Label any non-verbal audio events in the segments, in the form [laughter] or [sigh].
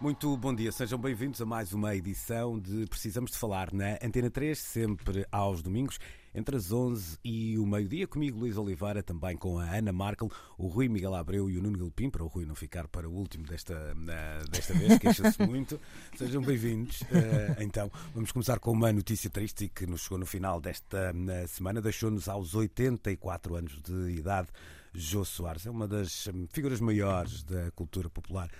Muito bom dia, sejam bem-vindos a mais uma edição de Precisamos de Falar na Antena 3, sempre aos domingos, entre as 11 e o meio-dia. Comigo, Luís Oliveira, também com a Ana Markel, o Rui Miguel Abreu e o Nuno Gilpim, para o Rui não ficar para o último desta, desta vez, queixa-se muito. [laughs] Sejam bem-vindos. Uh, então, vamos começar com uma notícia triste que nos chegou no final desta semana, deixou-nos aos 84 anos de idade. Jô Soares é uma das hum, figuras maiores da cultura popular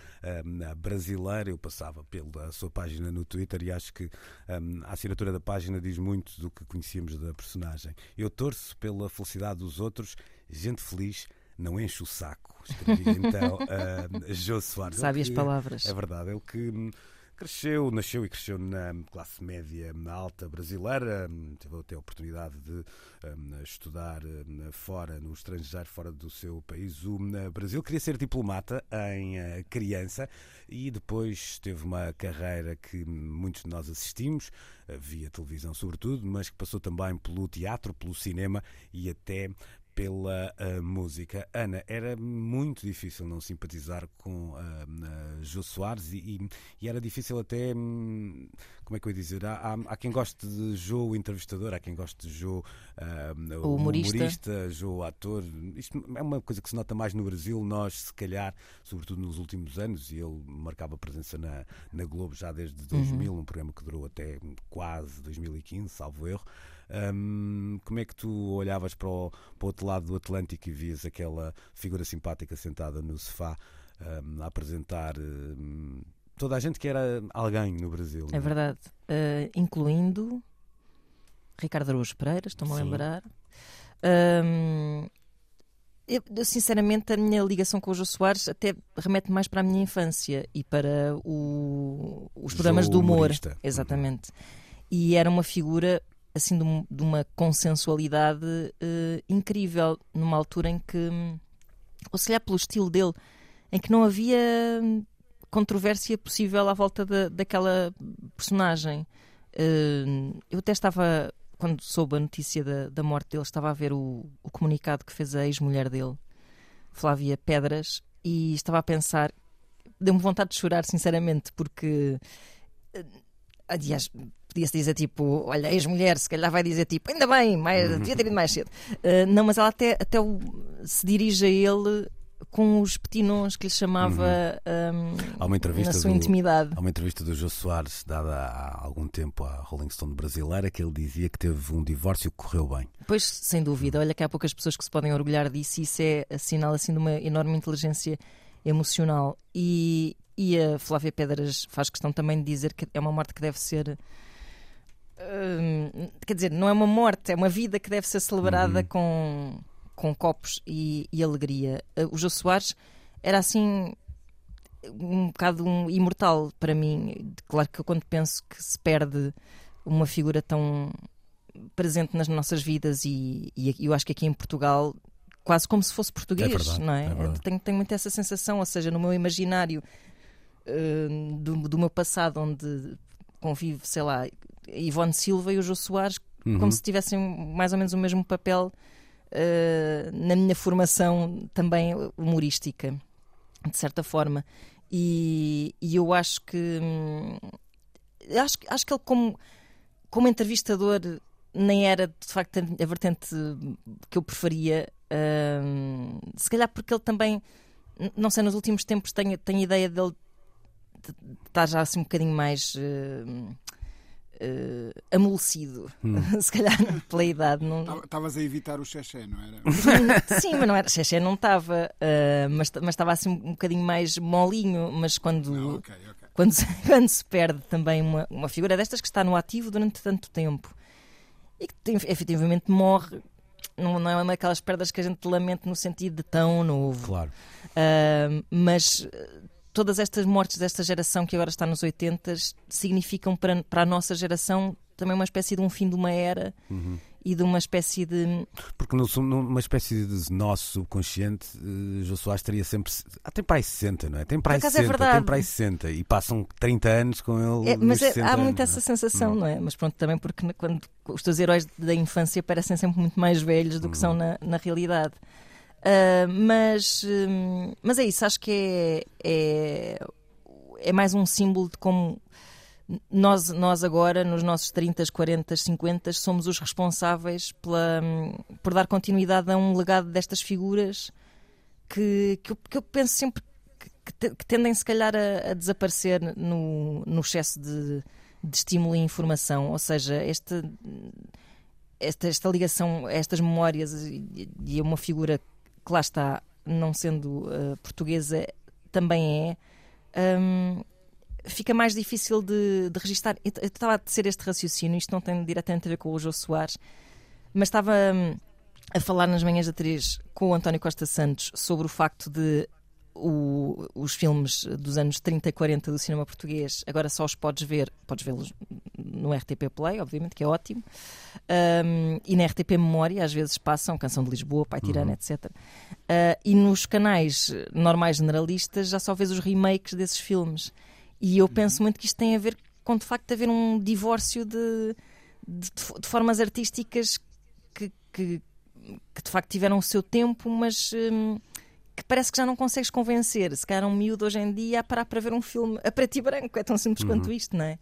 um, brasileira. Eu passava pela sua página no Twitter e acho que um, a assinatura da página diz muito do que conhecíamos da personagem. Eu torço pela felicidade dos outros, gente feliz não enche o saco. Escrevi [laughs] então uh, Jô Soares. Sabe as palavras. É verdade, é o que hum, Cresceu, nasceu e cresceu na classe média alta brasileira, teve até a oportunidade de um, estudar um, fora, no estrangeiro, fora do seu país, o um, Brasil. Queria ser diplomata em uh, criança e depois teve uma carreira que muitos de nós assistimos, uh, via televisão sobretudo, mas que passou também pelo teatro, pelo cinema e até pela uh, música. Ana, era muito difícil não simpatizar com uh, uh, Jô Soares e, e, e, era difícil até, hum, como é que eu ia dizer, há, há, há, quem goste de Jô o entrevistador, há quem goste de Jô o humorista. humorista, Jô o ator. Isto é uma coisa que se nota mais no Brasil, nós se calhar, sobretudo nos últimos anos, e ele marcava presença na, na Globo já desde 2000, uhum. um programa que durou até quase 2015, salvo erro. Um, como é que tu olhavas para o, para o outro lado do Atlântico e vias aquela figura simpática sentada no sofá um, a apresentar um, toda a gente que era alguém no Brasil? É, é? verdade, uh, incluindo Ricardo Araújo Pereira, estou-me a lembrar. Eu, sinceramente, a minha ligação com o Jô Soares até remete mais para a minha infância e para o, os programas do humor. Humorista. Exatamente. E era uma figura assim de, de uma consensualidade uh, incrível numa altura em que, ou se calhar pelo estilo dele, em que não havia controvérsia possível à volta de, daquela personagem. Uh, eu até estava, quando soube a notícia da, da morte dele, estava a ver o, o comunicado que fez a ex-mulher dele, Flávia Pedras, e estava a pensar, deu-me vontade de chorar, sinceramente, porque. Aliás, podia-se dizer tipo, olha, ex-mulher, se calhar vai dizer tipo, ainda bem, mais, uhum. devia ter ido mais cedo. Uh, não, mas ela até, até o, se dirige a ele com os petinons que lhe chamava uhum. um, há uma entrevista na sua do, intimidade. Há uma entrevista do Jô Soares dada há algum tempo à Rolling Stone brasileira que ele dizia que teve um divórcio que correu bem. Pois, sem dúvida. Olha que há poucas pessoas que se podem orgulhar disso e isso é sinal assim de uma enorme inteligência emocional. E, e a Flávia Pedras faz questão também de dizer que é uma morte que deve ser Hum, quer dizer, não é uma morte, é uma vida que deve ser celebrada uhum. com, com copos e, e alegria. Uh, o Jô Soares era assim um bocado um imortal para mim. Claro que quando penso que se perde uma figura tão presente nas nossas vidas e, e eu acho que aqui em Portugal quase como se fosse português, é verdade, não é? é tenho, tenho muito essa sensação, ou seja, no meu imaginário uh, do, do meu passado, onde convive, sei lá, Ivone Silva e o Jô Soares, uhum. como se tivessem mais ou menos o mesmo papel uh, na minha formação também humorística, de certa forma. E, e eu acho que. Hum, acho, acho que ele, como, como entrevistador, nem era de facto a vertente que eu preferia. Uh, se calhar porque ele também, não sei, nos últimos tempos tenho, tenho a ideia dele estar já assim um bocadinho mais. Uh, uh, amolecido, hum. [laughs] se calhar pela idade. Estavas a evitar o xexé, não era? [laughs] Sim, mas não era. Xexé não estava, uh, mas estava assim um bocadinho mais molinho. Mas quando, não, okay, okay. quando, se, [laughs] quando se perde também uma, uma figura destas que está no ativo durante tanto tempo e que efetivamente morre não, não é uma daquelas perdas que a gente lamenta no sentido de tão novo. Claro. Uh, mas todas estas mortes desta geração que agora está nos 80 significam para, para a nossa geração também uma espécie de um fim de uma era Uhum. e de uma espécie de. Porque numa espécie de nosso subconsciente, uh, Jô Soares teria sempre. Ah, tem para aí 60, não é? Tem para aí Por acaso é 60, tem para aí 60 e passam 30 anos com ele. É, mas é- 60 há anos, muito não é? essa sensação, não é? Mas pronto, também porque quando os teus heróis da infância parecem sempre muito mais velhos do que Uhum. são na, na realidade. Ah, mas, hum, mas é isso, acho que é, é, é mais um símbolo de como nós, nós agora, nos nossos 30, 40, 50, somos os responsáveis pela, hum, por dar continuidade a um legado destas figuras que, que, eu, que eu penso sempre que, que te- que tendem, se calhar, a, a desaparecer no, no excesso de, de estímulo e informação. Ou seja, esta, esta, esta ligação a estas memórias e, a uma figura que lá está, não sendo eh, portuguesa, também é. hum, fica mais difícil de, de registar. Eu estava a tecer este raciocínio, isto não tem diretamente a ver com o Jô Soares, mas estava hum, a falar nas manhãs da 3 com o António Costa Santos sobre o facto de o- os filmes dos anos 30 e 40 do cinema português agora só os podes ver, podes vê-los no RTP Play, obviamente, que é ótimo, Um, e na RTP Memória às vezes passam Canção de Lisboa, Pai Tirana, etc. Uh, e nos canais normais generalistas já só vês os remakes desses filmes. E eu penso muito que isto tem a ver com de facto haver um divórcio de, de, de formas artísticas que, que, que de facto tiveram o seu tempo, mas que parece que já não consegues convencer. Se calhar um miúdo hoje em dia a parar para ver um filme a preto e branco, é tão simples quanto isto, não é?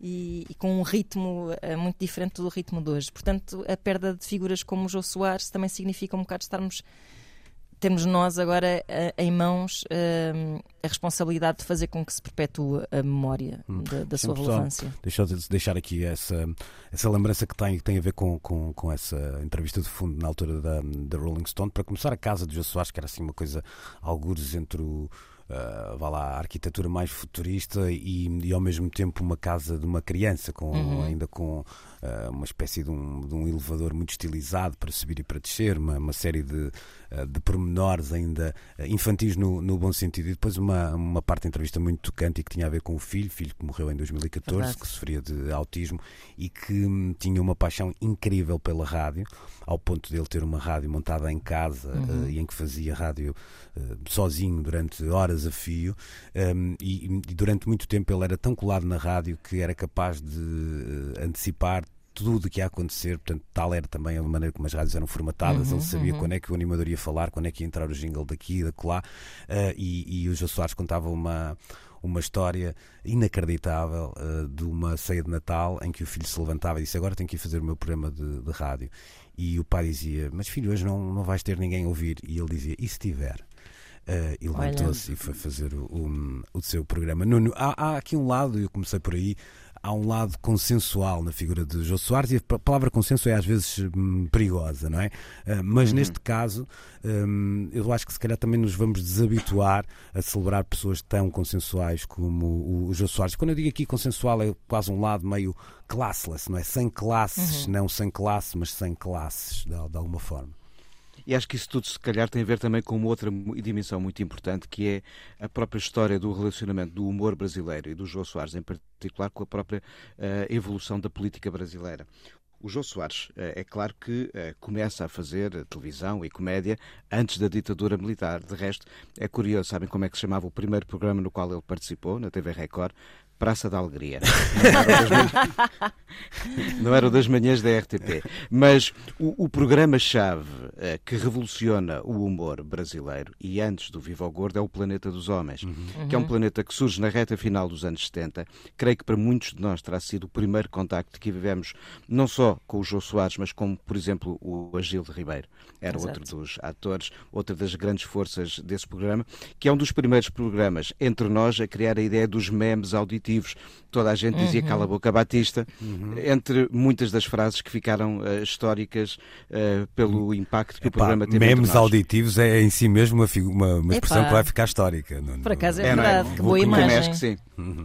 E, e com um ritmo eh, muito diferente do ritmo de hoje. Portanto, a perda de figuras como o Jô Soares também significa um bocado estarmos. Temos nós agora eh, em mãos eh, a responsabilidade de fazer com que se perpetue a memória da, da sua relevância. Deixa eu deixar aqui essa, essa lembrança que tem, que tem a ver com, com, com essa entrevista de fundo na altura da, da Rolling Stone. Para começar, a casa de Jô Soares, que era assim uma coisa, algures entre o. ah, vá lá, a arquitetura mais futurista e, e ao mesmo tempo uma casa de uma criança, com, Uhum. ainda com uma espécie de um, de um elevador muito estilizado para subir e para descer, uma, uma série de, ah, de pormenores ainda ah, infantis no, no bom sentido. E depois uma, uma parte da entrevista muito tocante e que tinha a ver com o filho, filho que morreu em 2014, Verdade. que sofria de autismo e que hum, tinha uma paixão incrível pela rádio, ao ponto de ele ter uma rádio montada em casa Uhum. e em que fazia rádio sozinho durante horas a fio. Um, e, e durante muito tempo ele era tão colado na rádio que era capaz de antecipar tudo o que ia acontecer, portanto, tal era também a maneira como as rádios eram formatadas. Uhum, ele sabia uhum. quando é que o animador ia falar, quando é que ia entrar o jingle daqui e da lá. e, e o Jô Soares contava uma, uma história inacreditável eh, de uma ceia de Natal em que o filho se levantava e disse: Agora tenho que ir fazer o meu programa de, de rádio. E o pai dizia: Mas filho, hoje não, não vais ter ninguém a ouvir. E ele dizia: E se tiver? Eh, e levantou-se e foi fazer o, o, o seu programa. Nuno, há, há aqui um lado, eu comecei por aí, há um lado consensual na figura de Jô Soares e a pa- palavra consenso é às vezes hum, perigosa, não é? Eh, mas neste caso, hum, eu acho que se calhar também nos vamos desabituar a celebrar pessoas tão consensuais como o, o Jô Soares. Quando eu digo aqui consensual, é quase um lado meio classless, não é? Sem classes, não sem classe, mas sem classes, de, de alguma forma. E acho que isso tudo, se calhar, tem a ver também com uma outra dimensão muito importante, que é a própria história do relacionamento do humor brasileiro e do João Soares, em particular, com a própria eh, evolução da política brasileira. O João Soares, eh, é claro que eh, começa a fazer televisão e comédia antes da ditadura militar. De resto, é curioso, sabem como é que se chamava o primeiro programa no qual ele participou, na TV Record? Praça da Alegria. Não era o das manhãs- [laughs] da RTP. Mas o, o programa-chave eh, que revoluciona o humor brasileiro e antes do Viva o Gordo é o Planeta dos Homens, que é um planeta que surge na reta final dos anos 70. Creio que para muitos de nós terá sido o primeiro contacto que vivemos, não só com o Jô Soares, mas com, por exemplo, o Agilde Ribeiro. Era Exato. outro dos atores, outra das grandes forças desse programa, que é um dos primeiros programas entre nós a criar a ideia dos memes auditivos. Auditivos, toda a gente dizia Uhum. cala a boca Batista, entre muitas das frases que ficaram eh, históricas eh, pelo impacto que o Epá, programa teve memes auditivos é em si mesmo uma, uma, uma expressão Epá. que vai ficar histórica. Não- Por acaso é É, é? verdade, que Vou boa imagem. que sim.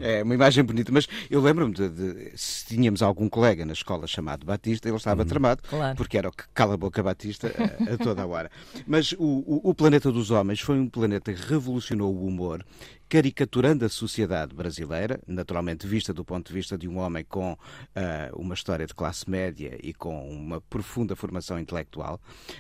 É uma imagem bonita, mas eu lembro-me de, de- se tínhamos algum colega na escola chamado Batista, ele estava tramado, Claro. porque era o que cala a boca Batista a, a toda a hora. Mas o, o, o Planeta dos Homens foi um planeta que revolucionou o humor, caricaturando a sociedade brasileira, naturalmente vista do ponto de vista de um homem com ah, uma história de classe média e com uma profunda formação intelectual,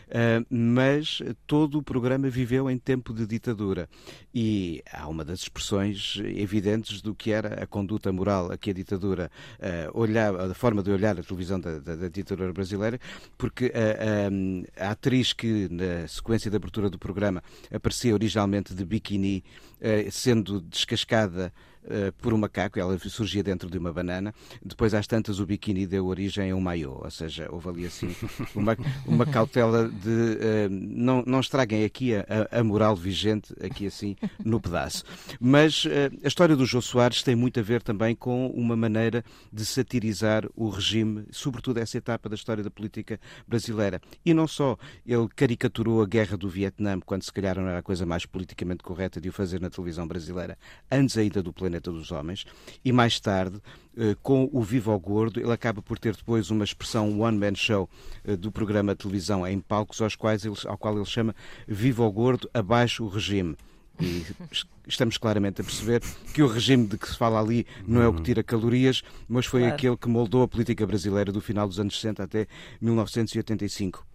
ah, mas todo o programa viveu em tempo de ditadura. E há uma das expressões evidentes do que era a conduta moral a que a ditadura ah, olhava, a forma de olhar a televisão da, da- da ditadura brasileira, porque a, a- atriz que na sequência de abertura do programa aparecia originalmente de biquíni, sendo descascada eh, por um macaco, ela surgia dentro de uma banana. Depois, às tantas, o biquíni deu origem a um maiô, ou seja, houve ali assim [laughs] uma, uma cautela de eh, não, não estraguem aqui a, a- moral vigente, aqui assim, no pedaço. Mas eh, a história do Jô Soares tem muito a ver também com uma maneira de satirizar o regime, sobretudo essa etapa da história da política brasileira. E não só, ele caricaturou a guerra do Vietnã, quando se calhar não era a coisa mais politicamente correta de o fazer na televisão brasileira, antes ainda do Planeta dos Homens, e mais tarde, eh, com o Viva ao Gordo, ele acaba por ter depois uma expressão one-man show eh, do programa de televisão em palcos aos quais ele, ao qual ele chama Viva ao Gordo, abaixo o regime. E es- estamos claramente a perceber que o regime de que se fala ali não é o que tira calorias, mas foi Claro. aquele que moldou a política brasileira do final dos anos 60 até 1985.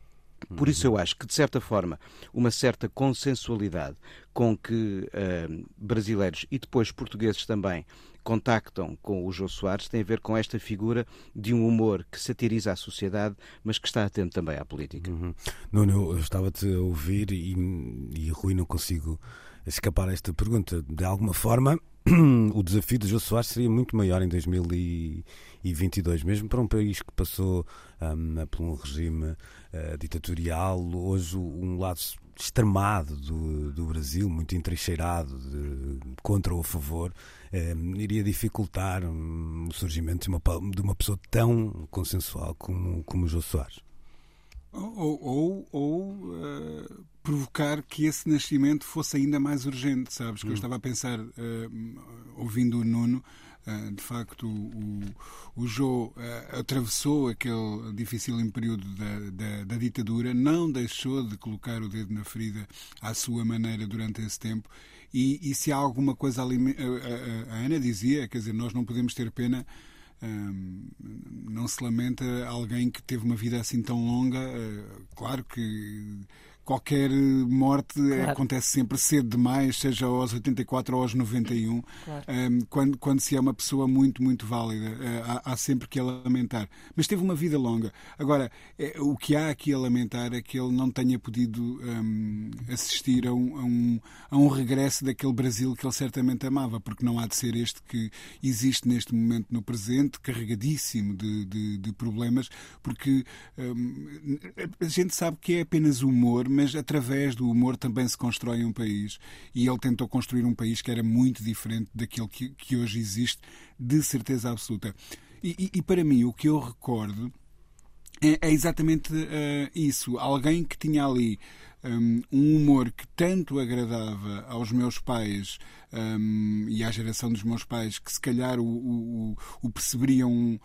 Por isso eu acho que, de certa forma, uma certa consensualidade com que eh, brasileiros e depois portugueses também contactam com o Jô Soares tem a ver com esta figura de um humor que satiriza a sociedade, mas que está atento também à política. Uhum. Nuno, eu estava-te a ouvir e, e Rui, não consigo escapar a esta pergunta. De alguma forma, [clears throat] o desafio do Jô Soares seria muito maior em 2022, mesmo para um país que passou hum, por um regime eh, ditatorial, hoje um lado extremado do, do Brasil, muito entrincheirado de- contra ou a favor, eh, iria dificultar hum, o surgimento de uma, de uma pessoa tão consensual como, como o Jô Soares. Ou, ou, ou, eh, provocar que esse nascimento fosse ainda mais urgente, sabes? Que eu estava a pensar, eh, ouvindo o Nuno, de facto, o, o Jô eh, atravessou aquele difícil período da, da, da ditadura, não deixou de colocar o dedo na ferida à sua maneira durante esse tempo. E, e se há alguma coisa. A, a- a Ana dizia, quer dizer, nós não podemos ter pena. Hum, não se lamenta alguém que teve uma vida assim tão longa. Claro que qualquer morte Claro. acontece sempre cedo demais, seja aos 84 ou aos 91, Claro. quando, quando se é uma pessoa muito, muito válida. Uh, há, há sempre que a lamentar. Mas teve uma vida longa. Agora, eh, o que há aqui a lamentar é que ele não tenha podido um, assistir a um, a, um, a um regresso daquele Brasil que ele certamente amava, porque não há de ser este que existe neste momento no presente, carregadíssimo de, de, de problemas, porque hum, a gente sabe que é apenas humor, mas através do humor também se constrói um país. E ele tentou construir um país que era muito diferente daquele que, que hoje existe, de certeza absoluta. E, e- e para mim, o que eu recordo é, é exatamente eh, isso. Alguém que tinha ali um, um humor que tanto agradava aos meus pais um, e à geração dos meus pais, que se calhar o, o- o- perceberiam um,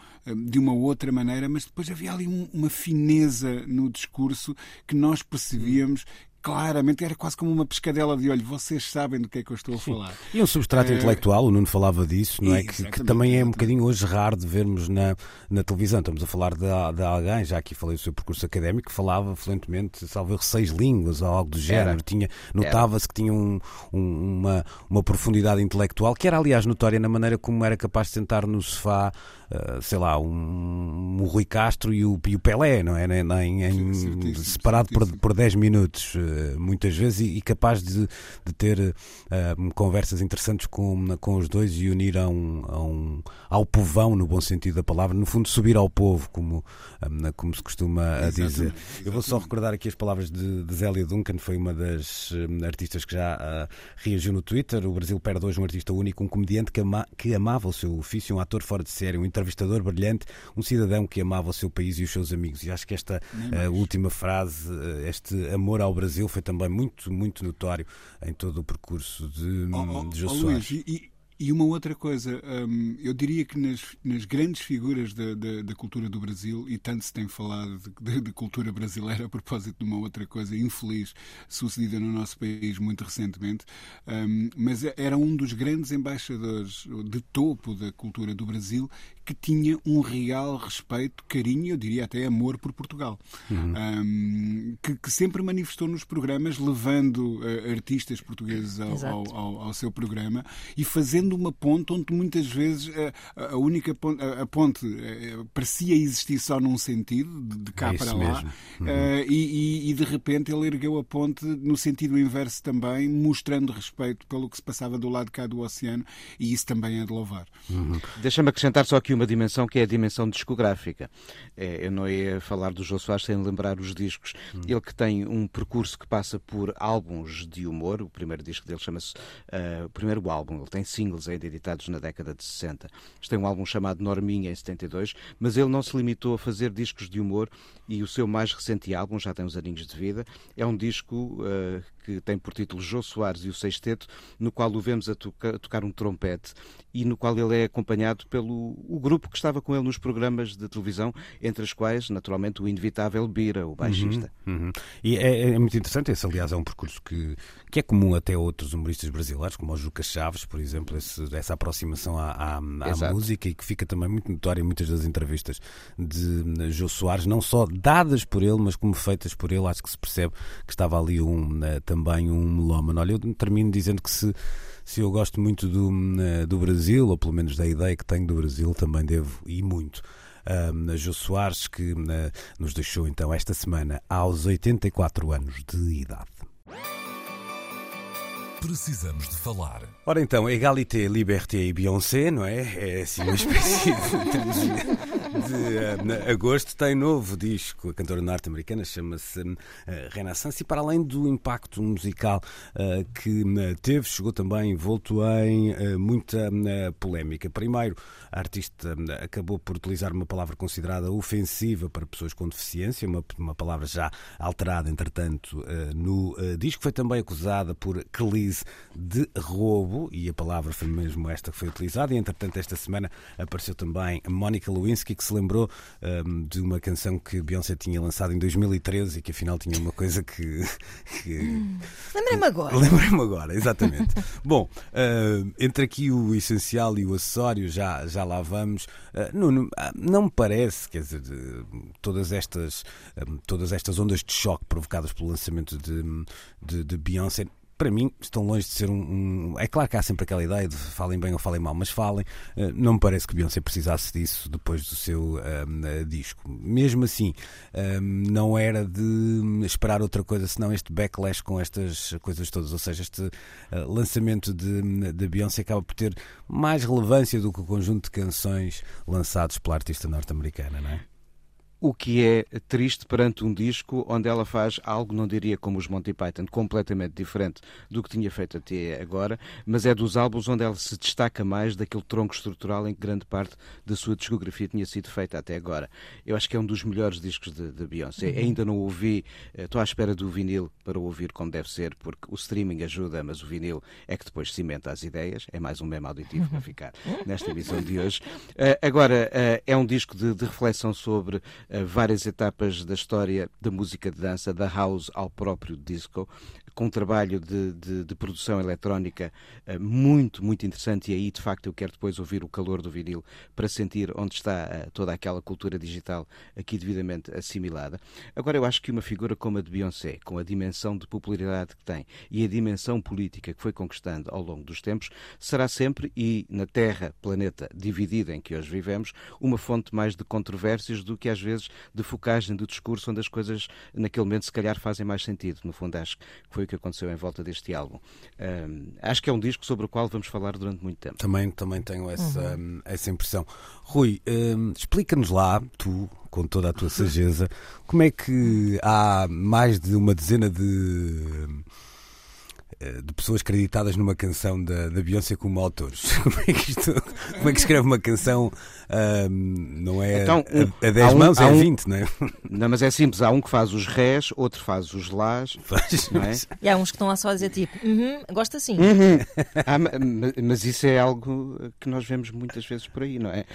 de uma outra maneira, mas depois havia ali um- uma fineza no discurso que nós percebíamos. Claramente, era quase como uma pescadela de olho. Vocês sabem do que é que eu estou a falar. E um substrato Eh, intelectual, o Nuno falava disso, não é? Que, que também é um bocadinho hoje raro de vermos na, na televisão. Estamos a falar de, de alguém, já aqui falei do seu percurso académico, que falava fluentemente, salvo seis línguas ou algo do género. Tinha, notava-se que tinha um- um- uma, uma profundidade intelectual, que era, aliás, notória na maneira como era capaz de sentar no sofá, eh, sei lá, um, um Rui Castro e o, e o Pelé, não é? Nem, nem- em- Certíssimo, separado por, por 10 minutos. Eh, muitas vezes e, e capaz de, de ter uh, conversas interessantes com, com os dois e unir a um, a um, ao povão, no bom sentido da palavra, no fundo, subir ao povo, como, um, como se costuma exatamente, dizer. Exatamente. Eu vou só recordar aqui as palavras de, de Zélia Duncan, foi uma das artistas que já reagiu no Twitter. O Brasil perde hoje um artista único, um comediante que, ama, que amava o seu ofício, um ator fora de série, um entrevistador brilhante, um cidadão que amava o seu país e os seus amigos. E acho que esta uh, última frase, uh, este amor ao Brasil, foi também muito, muito notório em todo o percurso de, oh, oh, de Jô oh, Luís, e, e uma outra coisa, hum, eu diria que nas, nas grandes figuras da, da, da, cultura do Brasil, e tanto se tem falado de, de, cultura brasileira a propósito de uma outra coisa infeliz sucedida no nosso país muito recentemente, hum, mas era um dos grandes embaixadores de topo da cultura do Brasil que tinha um real respeito, carinho, eu diria até amor por Portugal, uhum. um, que, que, sempre manifestou nos programas, levando uh, artistas portugueses ao, ao, ao, ao, seu programa e fazendo uma ponte onde muitas vezes uh, a única ponte, a, a ponte uh, parecia existir só num sentido, de, de cá é para lá, uhum. e, e, e, de repente ele ergueu a ponte no sentido inverso também, mostrando respeito pelo que se passava do lado de cá do oceano, e isso também é de louvar. Uhum. Deixa-me acrescentar só aqui uma dimensão que é a dimensão discográfica. É, eu não ia falar do Jô Soares sem lembrar os discos. Hum. Ele que tem um percurso que passa por álbuns de humor. O primeiro disco dele chama-se. Uh, o primeiro álbum, ele tem singles ainda editados na década de 60. Tem um álbum chamado Norminha em 72, mas ele não se limitou a fazer discos de humor e o seu mais recente álbum, já tem uns aninhos de vida, é um disco uh, que tem por título Jô Soares e o Sexteto, no qual o vemos a, toca, a tocar um trompete e no qual ele é acompanhado pelo o grupo que estava com ele nos programas de televisão, entre as quais, naturalmente, o inevitável Bira, o baixista. Uhum, uhum. E é, é, muito interessante, esse, aliás, é um percurso que, que é comum até a outros humoristas brasileiros, como o Juca Chaves, por exemplo, esse, essa aproximação à, à, à música e que fica também muito notória em muitas das entrevistas de Jô Soares, não só dadas por ele, mas como feitas por ele, acho que se percebe que estava ali um, né, também um melómano. Olha, eu termino dizendo que se se eu gosto muito do, eh, do Brasil, ou pelo menos da ideia que tenho do Brasil, também devo, e muito, a Jô Soares, que uh, nos deixou então esta semana aos 84 anos de idade. Precisamos de falar. Ora então, Egalité, Liberté e Beyoncé, não é? É assim uma espécie de, [laughs] de, uh, agosto. Tem novo disco, a cantora norte-americana chama-se uh, Renaissance e para além do impacto musical uh, que teve, chegou também envolto em muita polémica. Primeiro, a artista acabou por utilizar uma palavra considerada ofensiva para pessoas com deficiência, uma, uma palavra já alterada, entretanto, no disco. Foi também acusada por crise de roubo, e a palavra foi mesmo esta que foi utilizada, e entretanto esta semana apareceu também Mónica Lewinsky, que se lembrou um, de uma canção que Beyoncé tinha lançado em 2013 e que afinal tinha uma coisa que... [laughs] que... Hum, Lembrei-me agora. Lembrei-me agora, exatamente. [laughs] Bom, uh, entre aqui o essencial e o acessório, já, já lá vamos. Uh, não, me parece, quer dizer, todas estas, um, todas estas ondas de choque provocadas pelo lançamento de, de, de Beyoncé para mim, estão longe de ser um, um, É claro que há sempre aquela ideia de falem bem ou falem mal, mas falem. Uh, não me parece que Beyoncé precisasse disso depois do seu uh, disco. Mesmo assim, uh, não era de esperar outra coisa senão este backlash com estas coisas todas. Ou seja, este lançamento de, de Beyoncé acaba por ter mais relevância do que o conjunto de canções lançados pela artista norte-americana, não é? O que é triste perante um disco onde ela faz algo, não diria como os Monty Python, completamente diferente do que tinha feito até agora, mas é dos álbuns onde ela se destaca mais daquele tronco estrutural em que grande parte da sua discografia tinha sido feita até agora. Eu acho que é um dos melhores discos de, Beyoncé. Uhum. Ainda não ouvi, eh, estou à espera do vinil para ouvir como deve ser, porque o streaming ajuda, mas o vinil é que depois cimenta as ideias. É mais um meme auditivo para [laughs] ficar nesta emissão de hoje. Uh, agora, uh, é um disco de, de reflexão sobre várias etapas da história da música de dança, da house ao próprio disco, com um trabalho de, de, de produção eletrónica uh, muito, muito interessante. E aí, de facto, eu quero depois ouvir o calor do vinil para sentir onde está uh, toda aquela cultura digital aqui devidamente assimilada. Agora, eu acho que uma figura como a de Beyoncé, com a dimensão de popularidade que tem e a dimensão política que foi conquistando ao longo dos tempos, será sempre, e na Terra, planeta dividido em que hoje vivemos, uma fonte mais de controvérsias do que às vezes de focagem do discurso onde as coisas naquele momento se calhar fazem mais sentido. No fundo, acho que foi o que aconteceu em volta deste álbum. Um, acho que é um disco sobre o qual vamos falar durante muito tempo. Também, também tenho essa, uhum. essa impressão. Rui, um, explica-nos lá, tu, com toda a tua [laughs] sageza, como é que há mais de uma dezena de eh, de pessoas acreditadas numa canção da, da Beyoncé como autores. [laughs] Como é que, isto, como é que escreve uma canção? Não é então, a, a 10 um, mãos, é um, 20, não é? [laughs] Não, mas é simples. Há um que faz os rés, outro faz os lás. Faz, não é? E há uns que estão lá só a dizer tipo, uhum, gosto assim. Uhum. ah, mas isso é algo que nós vemos muitas vezes por aí, não é?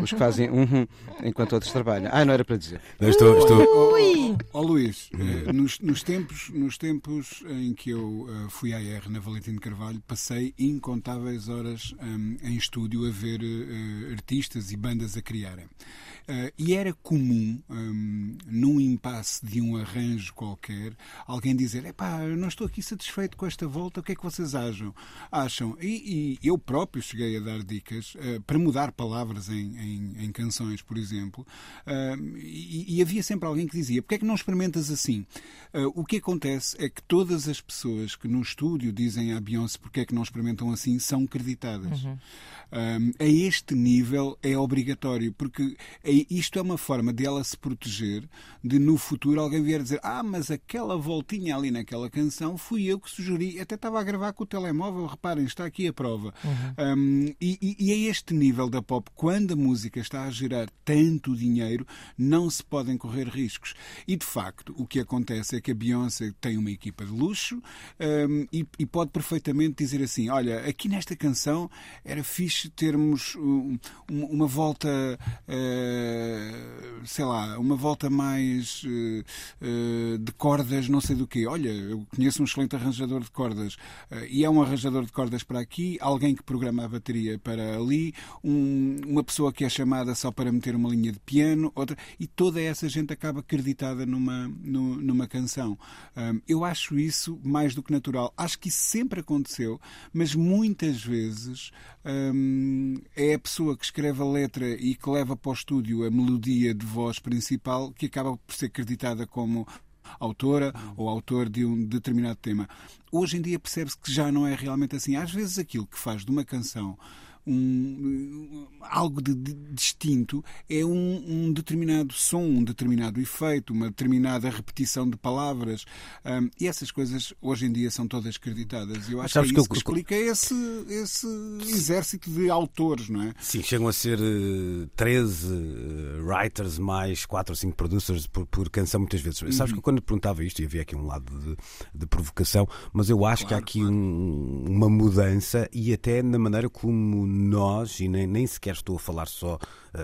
Os que fazem uhum, enquanto outros trabalham. Ah, não era para dizer. Não, estou, estou... Ui! Oh, oh, Luís, eh, nos, nos, tempos, nos tempos em que eu uh, fui à R na Valentim de Carvalho, passei incontáveis horas um, em estúdio a ver uh, artistas e bandas a criarem. Uh, e era comum, um, num impasse de um arranjo qualquer, alguém dizer: Epá, eu não estou aqui satisfeito com esta volta, o que é que vocês acham? acham? E, e eu próprio cheguei a dar dicas uh, para mudar palavras em, em, em canções, por exemplo, uh, e, e, havia sempre alguém que dizia: Porquê é que não experimentas assim? o que acontece é que todas as pessoas que no estúdio dizem à Beyoncé porque é que não experimentam assim são creditadas. Uhum. Um, a este nível é obrigatório, porque isto é uma forma de ela se proteger de no futuro alguém vier dizer ah, mas aquela voltinha ali naquela canção fui eu que sugeri, até estava a gravar com o telemóvel, reparem, está aqui a prova. Uhum. Um, e, e, a este nível da pop, quando a música está a gerar tanto dinheiro, não se podem correr riscos. E de facto, o que acontece é que a Beyoncé tem uma equipa de luxo um, e, e pode perfeitamente dizer assim: olha, aqui nesta canção era fixe termos uma volta. Uh, sei lá, uma volta mais uh, de cordas, não sei do quê. Olha, eu conheço um excelente arranjador de cordas e é um arranjador de cordas para aqui, alguém que programa a bateria para ali, um, uma pessoa que é chamada só para meter uma linha de piano, outra, e toda essa gente acaba acreditada numa, numa canção. Um, eu acho isso mais do que natural. Acho que isso sempre aconteceu, mas muitas vezes um, é a pessoa que escreve a letra e que leva para o estúdio a melodia de voz principal que acaba por ser acreditada como autora ou autor de um determinado tema. Hoje em dia percebe-se que já não é realmente assim. Às vezes aquilo que faz de uma canção um, algo de, de, distinto é um, um, determinado som, um determinado efeito, uma determinada repetição de palavras. Um, e essas coisas hoje em dia são todas acreditadas. Eu acho que é isso que, eu... que explica esse, esse exército de autores, não é? Sim, chegam a ser uh, 13 uh, writers mais 4 ou 5 producers por, por canção muitas vezes. Uhum. Sabes que quando perguntava isto, e havia aqui um lado de, de provocação, mas eu acho claro, que há aqui claro. um, uma mudança e até na maneira como nós, e nem, nem sequer estou a falar só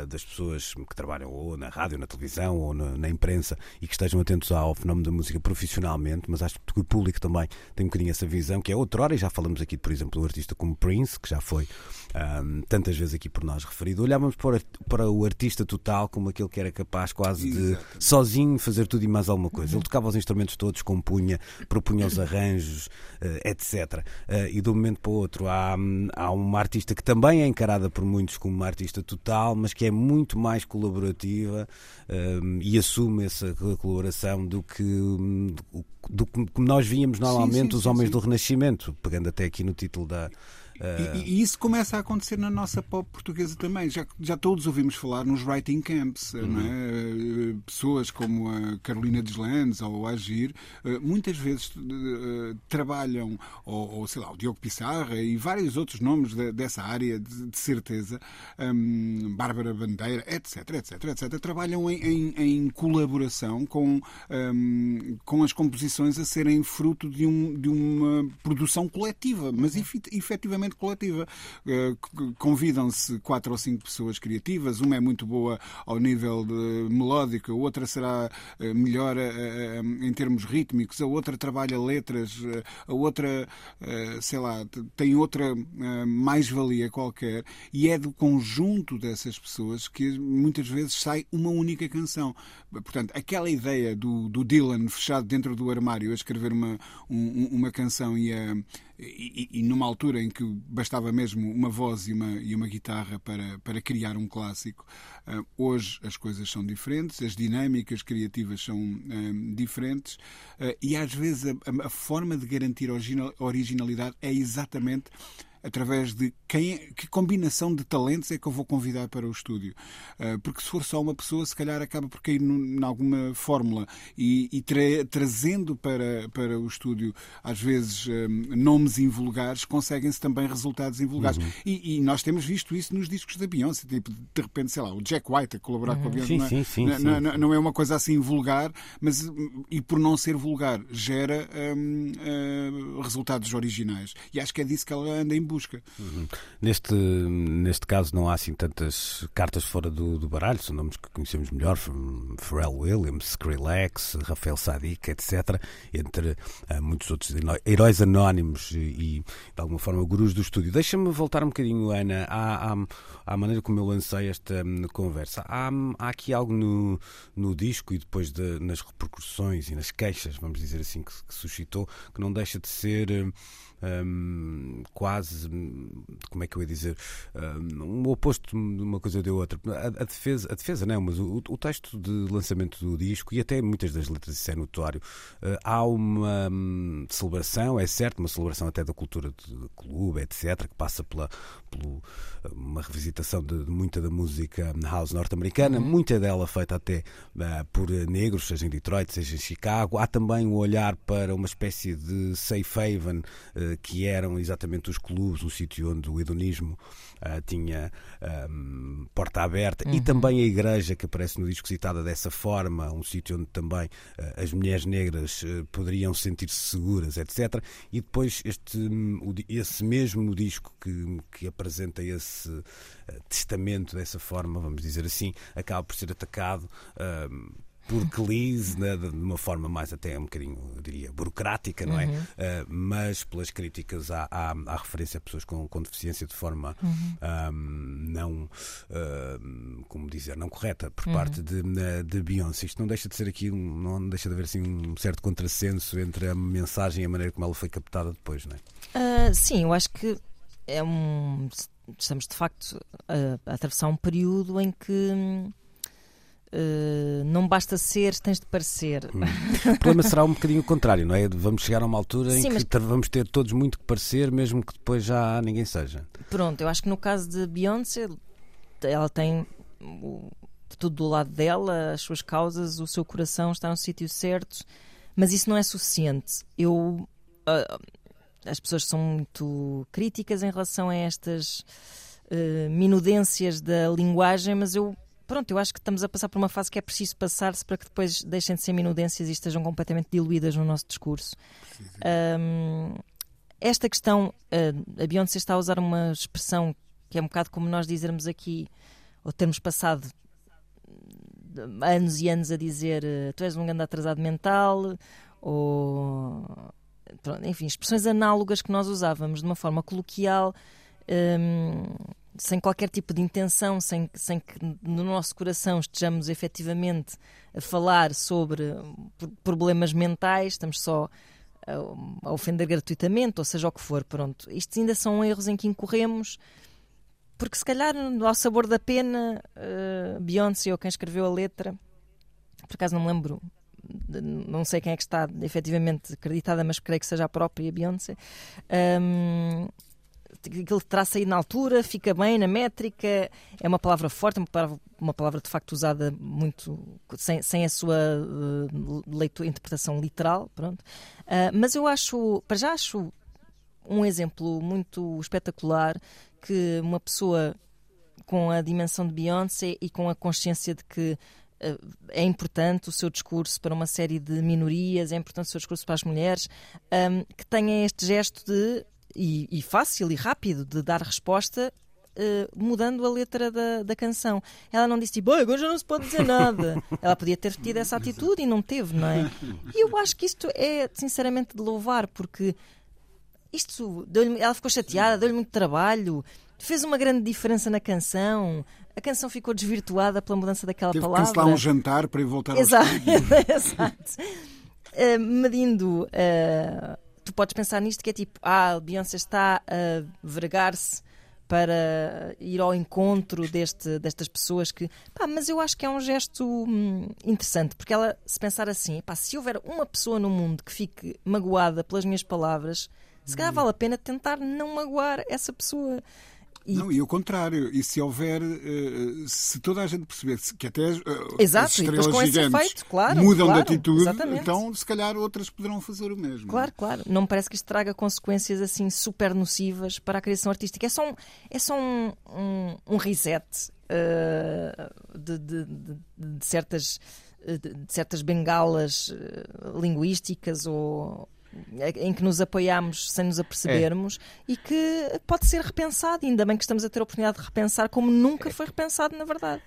das pessoas que trabalham ou na rádio, na televisão ou na, na, imprensa e que estejam atentos ao fenómeno da música profissionalmente, mas acho que o público também tem um bocadinho essa visão, que é outra hora, e já falamos aqui, por exemplo, um artista como Prince, que já foi um, tantas vezes aqui por nós referido, olhávamos para, para o artista total como aquele que era capaz quase de sozinho fazer tudo e mais alguma coisa. Ele tocava os instrumentos todos, compunha, propunha os arranjos, eh, etc. Uh, e de um momento para o outro há, há uma artista que também é encarada por muitos como uma artista total, mas que é muito mais colaborativa um, e assume essa colaboração do que, do, do que nós víamos normalmente sim, sim, os homens sim, do Renascimento, pegando até aqui no título da e, e, isso começa a acontecer na nossa pop portuguesa também. Já, já todos ouvimos falar nos writing camps, uhum. não é? Eh, pessoas como a Carolina Deslandes ou o Agir, eh, muitas vezes trabalham, ou, ou, sei lá, o Diogo Pissarra e vários outros nomes de, dessa área, de, de certeza, um, Bárbara Bandeira, etc, etc, etc, trabalham em, em, em colaboração com, um, com as composições composições a serem fruto de, um, de uma produção coletiva, mas efetivamente coletiva. Convidam-se quatro ou cinco pessoas criativas, uma é muito boa ao nível de melódica, outra será melhor em termos rítmicos, a outra trabalha letras, a outra, sei lá, tem outra mais-valia qualquer, e é do conjunto dessas pessoas que muitas vezes sai uma única canção. Portanto, aquela ideia do, do Dylan fechado dentro do armário a escrever uma, um, uma canção e, a, e, e, numa altura em que bastava mesmo uma voz e uma, e uma guitarra para, para criar um clássico, uh, hoje as coisas são diferentes, as dinâmicas criativas são uh, diferentes uh, e às vezes a, a forma de garantir originalidade é exatamente através de quem, que combinação de talentos é que eu vou convidar para o estúdio. Uh, porque se for só uma pessoa, se calhar acaba por cair em alguma fórmula e, e tra trazendo para, para o estúdio, às vezes, um, ah, nomes invulgares, conseguem-se também resultados invulgares. Uhum. E, e, nós temos visto isso nos discos da Beyoncé. Tipo, de repente, sei lá, o Jack White a colaborar uhum. com a Beyoncé. Sim, não, é, sim, sim, não, não, não, é uma coisa assim vulgar, mas e por não ser vulgar, gera um, uh, resultados originais. E acho que é disso que ela anda em busca. Uhum. Neste, neste caso não há assim tantas cartas fora do, do baralho, são nomes que conhecemos melhor, Pharrell Williams, Skrillex, Rafael Sadiq, etc., entre uh, muitos outros heróis anónimos e, de alguma forma, gurus do estúdio. Deixa-me voltar um bocadinho, Ana, à, à, à, maneira como eu lancei esta um, conversa. Há, há, aqui algo no, no disco e depois de, nas repercussões e nas queixas, vamos dizer assim, que, que suscitou, que não deixa de ser... Um, quase, como é que eu ia dizer, um, o oposto de uma coisa de outra. A, a, defesa, a defesa não, mas o, o, texto de lançamento do disco e até muitas das letras, isso é notório, uh, há uma um, celebração, é certo, uma celebração até da cultura de clube, etc., que passa pela, pelo, uma revisitação de, de, muita da música house norte-americana, uhum. muita dela feita até uh, por negros, seja em Detroit, seja em Chicago. Há também o um olhar para uma espécie de safe haven, uh, que eram exatamente os clubes, o sítio onde o hedonismo uh, tinha um, porta aberta, uhum. e também a igreja que aparece no disco citada dessa forma, um sítio onde também as mulheres negras poderiam sentir-se seguras, etc. E depois este, um, esse mesmo disco que, que apresenta esse testamento dessa forma, vamos dizer assim, acaba por ser atacado. Por Cleese, né, de uma forma mais até um bocadinho, eu diria, burocrática, não é? Uhum. Uh, mas pelas críticas à, à, à, referência a pessoas com, com deficiência de forma uhum. um, não, uh, como dizer, não correta por uhum. parte de, de Beyoncé. Isto não deixa de ser aqui, não deixa de haver assim, um certo contrassenso entre a mensagem e a maneira como ela foi captada depois, não é? Uh, sim, eu acho que é um. Estamos de facto a, a atravessar um período em que. Uh, não basta ser, tens de parecer. Hum. O problema será um bocadinho o contrário, não é? Vamos chegar a uma altura em Sim, que mas... vamos ter todos muito que parecer, mesmo que depois já ninguém seja. Pronto, eu acho que no caso de Beyoncé, ela tem tudo do lado dela, as suas causas, o seu coração está no sítio certo, mas isso não é suficiente. Eu. Uh, as pessoas são muito críticas em relação a estas uh, minudências da linguagem, mas eu pronto, eu acho que estamos a passar por uma fase que é preciso passar-se para que depois deixem de ser minudências e estejam completamente diluídas no nosso discurso. Um, esta questão, uh, a Beyoncé está a usar uma expressão que é um bocado como nós dizermos aqui, ou termos passado anos e anos a dizer uh, tu és um grande atrasado mental, ou enfim, expressões análogas que nós usávamos de uma forma coloquial, um, sem qualquer tipo de intenção, sem, sem que no nosso coração estejamos efetivamente a falar sobre problemas mentais, estamos só a, a ofender gratuitamente, ou seja o que for, pronto. Isto ainda são erros em que incorremos, porque se calhar ao sabor da pena, uh, Beyoncé ou quem escreveu a letra, por acaso não me lembro não sei quem é que está efetivamente acreditada, mas creio que seja a própria Beyoncé. Um, aquilo terá saído na altura, fica bem na métrica, é uma palavra forte, uma palavra, uma palavra de facto usada muito sem, sem a sua uh, leitura, interpretação literal, pronto. Uh, mas eu acho, para já acho um exemplo muito espetacular que uma pessoa com a dimensão de Beyoncé e com a consciência de que é importante o seu discurso para uma série de minorias, é importante o seu discurso para as mulheres, um, que tenha este gesto de, e, e fácil e rápido, de dar resposta Uh, mudando a letra da, da canção. Ela não disse tipo, agora já não se pode dizer nada. [laughs] Ela podia ter tido essa atitude e não teve, não é? E eu acho que isto é sinceramente de louvar, porque isto ela ficou chateada, deu-lhe muito trabalho, fez uma grande diferença na canção. A canção ficou desvirtuada pela mudança daquela Teve palavra. Teve cancelar um jantar para ir voltar ao Exato. [laughs] Exato. Uh, medindo, uh, tu podes pensar nisto que é tipo, ah, Beyoncé está a vergar-se para ir ao encontro deste, destas pessoas que. Pá, mas eu acho que é um gesto hum, interessante, porque ela, se pensar assim, pá, se houver uma pessoa no mundo que fique magoada pelas minhas palavras, se calhar vale a pena tentar não magoar essa pessoa. E... Não, e o contrário, e se houver, uh, se toda a gente perceber que até uh, Exato, as estrelas com gigantes efeito, claro, mudam claro, de atitude, exatamente. então se calhar outras poderão fazer o mesmo. Claro, claro. Não me parece que isto traga consequências assim super nocivas para a criação artística. É só um, é só um, um, um reset uh, de, de, de, de, certas, de certas bengalas linguísticas ou em que nos apoiamos sem nos apercebermos é. e que pode ser repensado. Ainda bem que estamos a ter a oportunidade de repensar como nunca é. foi repensado, na verdade.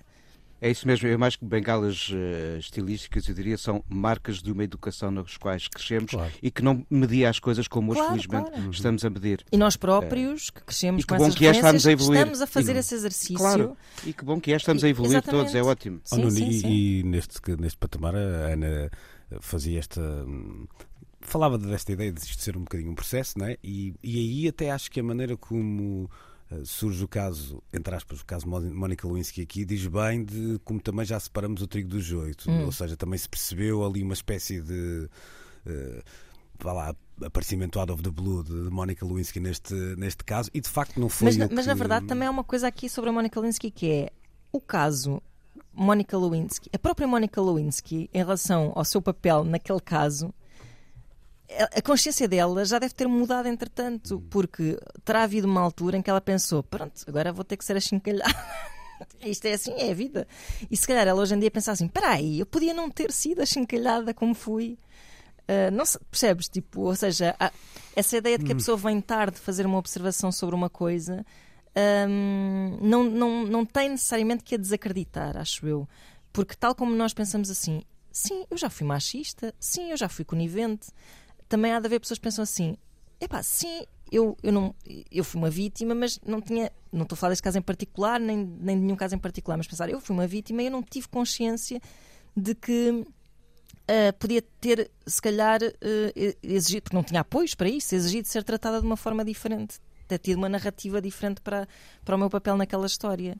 É isso mesmo, eu mais que bengalas uh, estilísticas, eu diria, são marcas de uma educação nas quais crescemos claro. e que não media as coisas como hoje, claro, felizmente, claro. estamos a medir. E nós próprios, que crescemos e que com bom essas que é, estamos a evoluir. estamos a fazer e, esse exercício. Claro, e que bom que é, estamos a evoluir Exatamente. todos, é ótimo. Sim, oh, Nuno, sim, e, sim. e neste, neste patamar, a Ana fazia esta falava desta ideia de isto ser um bocadinho um processo, não é? E, e aí até acho que a maneira como uh, surge o caso, entre aspas, o caso Mónica Lewinsky aqui, diz bem de como também já separamos o trigo do joio, hum. ou seja, também se percebeu ali uma espécie de. Uh, vá lá, aparecimento out of the blue de Mónica Lewinsky neste, neste caso, e de facto não foi. Mas, na, mas que... na verdade também há uma coisa aqui sobre a Mónica Lewinsky que é o caso Mónica Lewinsky, a própria Mónica Lewinsky, em relação ao seu papel naquele caso, a consciência dela já deve ter mudado entretanto, porque terá havido uma altura em que ela pensou: pronto, agora vou ter que ser achincalhada. [laughs] Isto é assim, é a vida. E se calhar ela hoje em dia pensa assim: peraí, eu podia não ter sido achincalhada como fui. Uh, não se, percebes? Tipo, ou seja, há, essa ideia de que a pessoa vem tarde fazer uma observação sobre uma coisa um, não, não, não tem necessariamente que a desacreditar, acho eu. Porque, tal como nós pensamos assim, sim, eu já fui machista, sim, eu já fui conivente, também há de haver pessoas que pensam assim: epá, sim, eu, eu, não, eu fui uma vítima, mas não tinha. Não estou a falar deste caso em particular, nem, nem de nenhum caso em particular, mas pensar, eu fui uma vítima e eu não tive consciência de que. Uh, podia ter, se calhar, uh, exigido, porque não tinha apoios para isso, exigido ser tratada de uma forma diferente, ter tido uma narrativa diferente para, para o meu papel naquela história.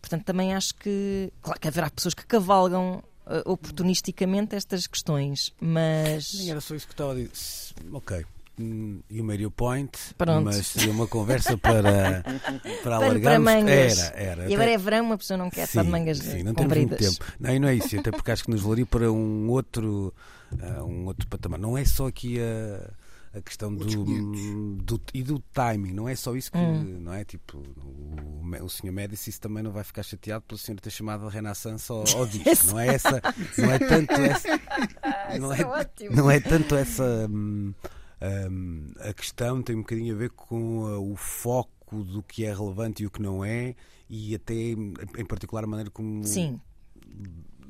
Portanto, também acho que. Claro que haverá pessoas que cavalgam oportunisticamente estas questões, mas. Nem era só isso que estava a dizer. Ok. You made your point, Pronto. mas seria uma conversa para, [laughs] para para alargarmos. mangas. Era, era. E agora é verão, uma pessoa não quer estar de mangas sim, não temos muito compridas. tempo. Não, e não é isso, até porque acho que nos levaria para um outro, uh, um outro patamar. Não é só aqui a, a questão do, 500. do- e do timing, não é só isso que, Hum. não é? Tipo, o, o Sr. Médici também não vai ficar chateado pelo senhor ter chamado a Renaissance ao, ao disco. [laughs] não é essa, não é tanto essa, não é, não é tanto essa hum, hum, a questão tem um bocadinho a ver com uh, o foco do que é relevante e o que não é e até em particular a maneira como Sim,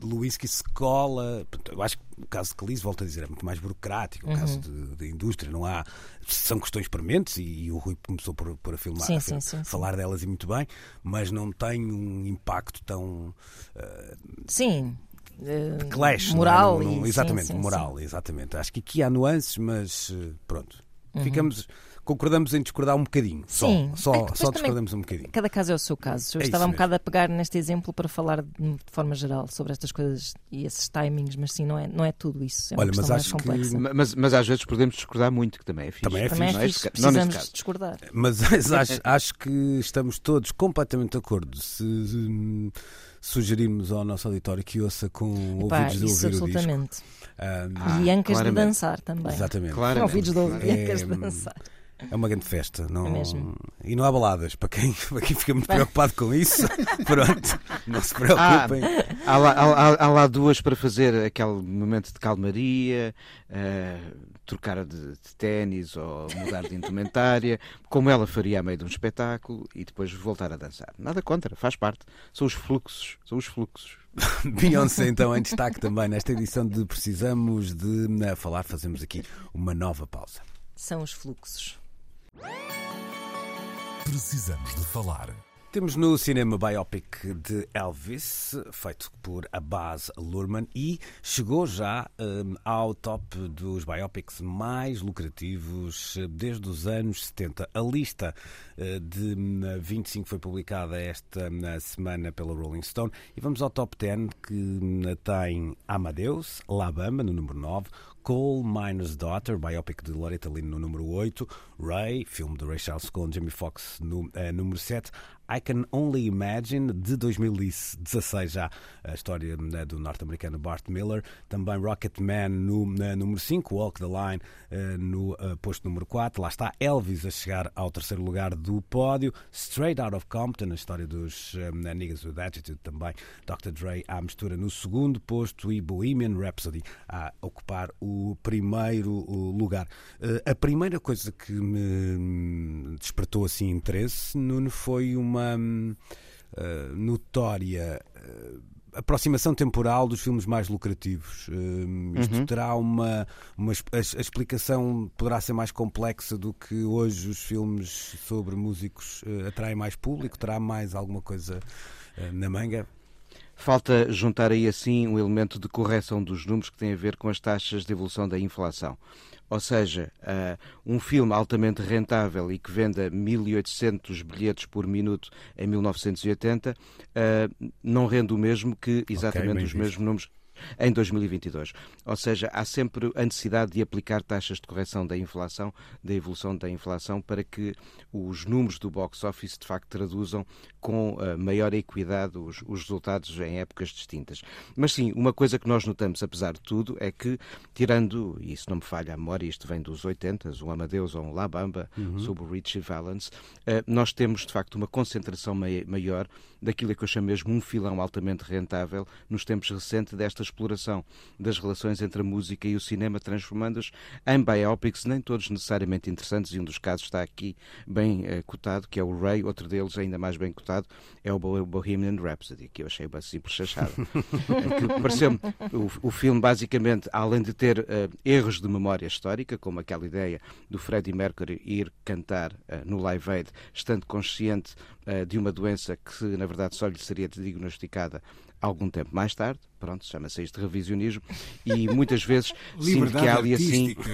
Lewinsky se cola. Eu acho que o caso de Calice, volto a dizer, é muito mais burocrático. O Uhum. caso de, de indústria, não há. São questões prementes e, e o Rui começou por, por a filmar, Sim, a sim, sim, falar delas e muito bem, mas não tem um impacto tão. sim. eh, clash. não é? moral Não- não- e exatamente, moral, exatamente. Acho que aqui há nuances, mas eh, pronto. Uhum. Ficamos. Concordamos em discordar um bocadinho. Só, Sim. só, É só também- discordamos um bocadinho. Cada caso é o seu caso. Eu É estava um mesmo. bocado a pegar neste exemplo para falar de, de forma geral sobre estas coisas e esses timings, mas sim, não é, não é tudo isso. É uma Olha, mas questão mais acho que- Mas, mas às vezes podemos discordar muito, que também é fixe. Também é Também não é fixe, não caso. discordar. Mas, [laughs] mas acho, acho que estamos todos completamente de acordo se hum, sugerirmos ao nosso auditório que ouça com Epá, ouvidos de ouvir o disco. absolutamente. Hum, Ah, e ancas de claramente. dançar também. exatamente. Claramente. Ouvidos de ouvir, É, ancas de dançar. É uma grande festa. Não... É mesmo. E não há baladas. Para quem, [laughs] para quem fica muito preocupado com isso, [laughs] pronto, não se preocupem. Há, há lá, há- há lá duas para fazer aquele momento de calmaria, eh, trocar de, de ténis ou mudar de indumentária, como ela faria a meio de um espetáculo e depois voltar a dançar. Nada contra, faz parte. São os fluxos, são os fluxos. [laughs] Beyoncé, então, em destaque também nesta edição de Precisamos de eh, Falar, fazemos aqui uma nova pausa. São os fluxos. Precisamos de falar. Temos no cinema biopic de Elvis, feito por Abaz Luhrmann, e chegou já hum, ao top dos biopics mais lucrativos desde os anos 70. A lista eh, de hum, 25 foi publicada esta hum, semana pela Rolling Stone e vamos ao top 10 que hum, tem Amadeus, La Bamba no número 9, Coal Miner's Daughter, biopic de Loretta Lynn no número 8, Ray, filme de Ray Charles com Jamie Foxx no eh, número 7, I Can Only Imagine, de 2016 já, a história né, do norte-americano Bart Miller, também Rocketman no eh, número 5, Walk the Line eh, no eh, posto número 4, lá está Elvis a chegar ao terceiro lugar do pódio, Straight Out of Compton, a história dos eh, Niggas with Attitude também, Dr. Dre à mistura no segundo posto e Bohemian Rhapsody a ocupar o primeiro lugar. Eh, a primeira coisa que me despertou assim interesse, Nuno, foi uma hum, eh, notória eh, aproximação temporal dos filmes mais lucrativos. Hum, isto terá uma, uma a, a explicação poderá ser mais complexa do que hoje os filmes sobre músicos eh, atraem mais público, terá mais alguma coisa eh, na manga. Falta juntar aí assim um elemento de correção dos números que tem a ver com as taxas de evolução da inflação. Ou seja, ah, um filme altamente rentável e que venda 1.800 bilhetes por minuto em 1980 ah, não rende o mesmo que exatamente bem os visto. mesmos números em 2022. Ou seja, há sempre a necessidade de aplicar taxas de correção da inflação, da evolução da inflação, para que os números do box office de facto traduzam com eh, maior equidade os, os resultados em épocas distintas. Mas sim, uma coisa que nós notamos, apesar de tudo, é que, tirando, e isso não me falha a memória, isto vem dos 80, um Amadeus ou um La Bamba, sobre o Richie Valens, eh, nós temos de facto uma concentração mai- maior daquilo que eu chamo mesmo um filão altamente rentável nos tempos recentes desta exploração das relações entre a música e o cinema, transformando-os em biopics, nem todos necessariamente interessantes, e um dos casos está aqui bem eh, cotado, que é o Ray, outro deles ainda mais bem cotado é o Bo- Bohemian Rhapsody, que eu achei uma simples chachada. [laughs] Pareceu-me, o, o filme basicamente, além de ter eh, erros de memória histórica, como aquela ideia do Freddie Mercury ir cantar eh, no Live Aid, estando consciente de uma doença que na verdade só lhe seria diagnosticada algum tempo mais tarde, pronto, chama-se isto de revisionismo, e muitas vezes [laughs] sinto que há ali assim... [laughs]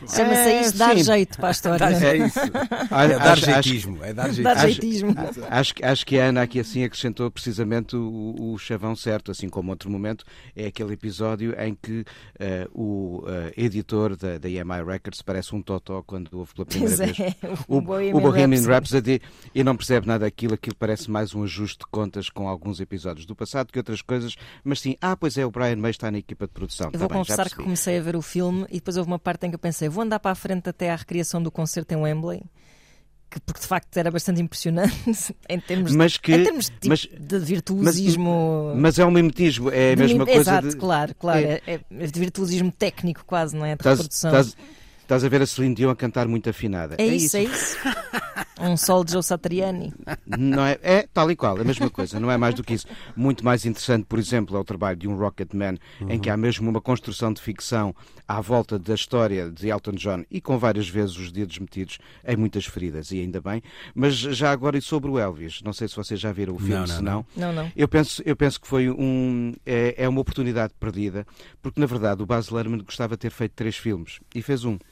Oh. Chama-se É, isso dar sim. jeito para a história. É isso. [laughs] É dar acho- acho- jeitismo. É dar Dar jeitismo. jeitismo. Acho, que- acho que a Ana aqui assim acrescentou precisamente o, o chavão certo, assim como outro momento é aquele episódio em que eh, o eh, editor da, da EMI Records parece um totó quando ouve pela primeira Pois vez é, o, o Bohemian o Bohemian Rhapsody. Rhapsody e não percebe nada daquilo, aquilo parece mais um ajuste de contas com alguns episódios do passado que outras coisas, mas sim, ah, pois é, o Brian May está na equipa de produção. Eu Tá vou bem, já confessar que percebi. comecei a ver o filme e depois houve uma parte em que eu pensei, vou andar para a frente até à recriação do concerto em Wembley, que porque de facto era bastante impressionante [laughs] em termos, Mas que- em termos de, tipo, mas- de virtuosismo. Mas é um mimetismo, é a mesma coisa Exato, de... claro, claro. é- É, é de virtuosismo técnico quase, não é? De Estás, reprodução. estás- estás a ver a Celine Dion a cantar muito afinada. É, isso, é isso. [laughs] um sol de Joe Satriani. Não é, é tal e qual, a mesma coisa, não é mais do que isso. Muito mais interessante, por exemplo, é o trabalho de um Rocketman, em que há mesmo uma construção de ficção à volta da história de Elton John e com várias vezes os dedos metidos em muitas feridas, e ainda bem. Mas já agora e sobre o Elvis, não sei se vocês já viram o filme, Não, não, se não. Não, não. Eu penso, eu penso que foi um, é, é uma oportunidade perdida, porque na verdade o Baz Luhrmann gostava de ter feito três filmes e fez um.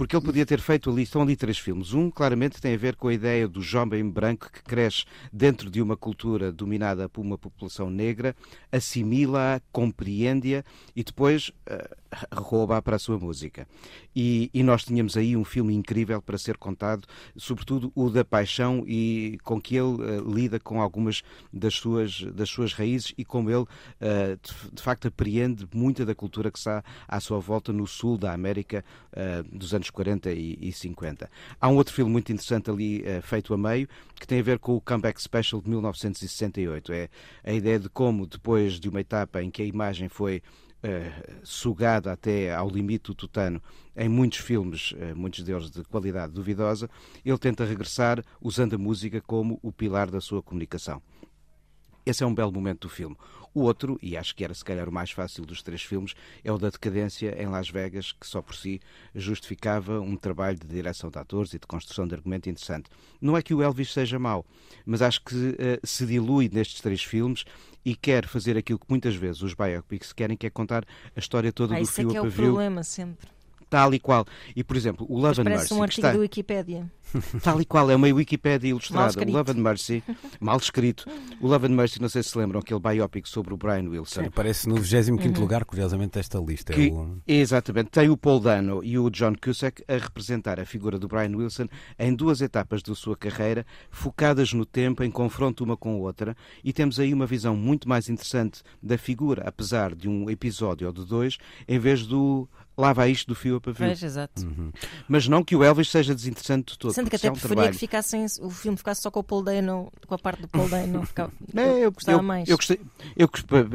Porque ele podia ter feito ali, estão ali três filmes. Um, claramente, tem a ver com a ideia do jovem branco que cresce dentro de uma cultura dominada por uma população negra, assimila-a, compreende-a e depois eh, rouba-a para a sua música. E, e nós tínhamos aí um filme incrível para ser contado, sobretudo o da paixão e com que ele eh, lida com algumas das suas, das suas raízes e como ele, eh, de, de facto, apreende muita da cultura que está à sua volta no sul da América dos anos anos 40 e, e 50. Há um outro filme muito interessante ali, uh, feito a meio, que tem a ver com o Comeback Special de 1968. É a ideia de como, depois de uma etapa em que a imagem foi Uh, sugada até ao limite do tutano em muitos filmes, uh, muitos deles de qualidade duvidosa, ele tenta regressar usando a música como o pilar da sua comunicação. Esse é um belo momento do filme. O outro, e acho que era se calhar o mais fácil dos três filmes, é o da decadência em Las Vegas, que só por si justificava um trabalho de direção de atores e de construção de argumento interessante. Não é que o Elvis seja mau, mas acho que uh, se dilui nestes três filmes e quer fazer aquilo que muitas vezes os biopics querem, que é contar a história toda ah, do. Isso é que é o problema sempre tal e qual. E, por exemplo, o Love Mas and Mercy. um artigo está... da Wikipédia. [laughs] Tal e qual, é uma Wikipédia ilustrada. Mal o Love and Mercy, [laughs] mal escrito. O Love and Mercy, não sei se se lembram, aquele biopic sobre o Brian Wilson. Sim, aparece no 25 uhum. lugar, curiosamente, esta lista. Que, é o... Exatamente. Tem o Paul Dano e o John Cusack a representar a figura do Brian Wilson em duas etapas da sua carreira, focadas no tempo, em confronto uma com a outra, e temos aí uma visão muito mais interessante da figura, apesar de um episódio ou de dois, em vez do lá vai isto do fio a pavio. Pois, exato. Uhum. Mas não que o Elvis seja desinteressante de todo. Sendo que até é um preferia trabalho. que ficassem, o filme ficasse só com o Paul Dano, com a parte do Paul Dano. Ficava, [laughs] é, eu, gostava eu, mais. Eu gostei, eu,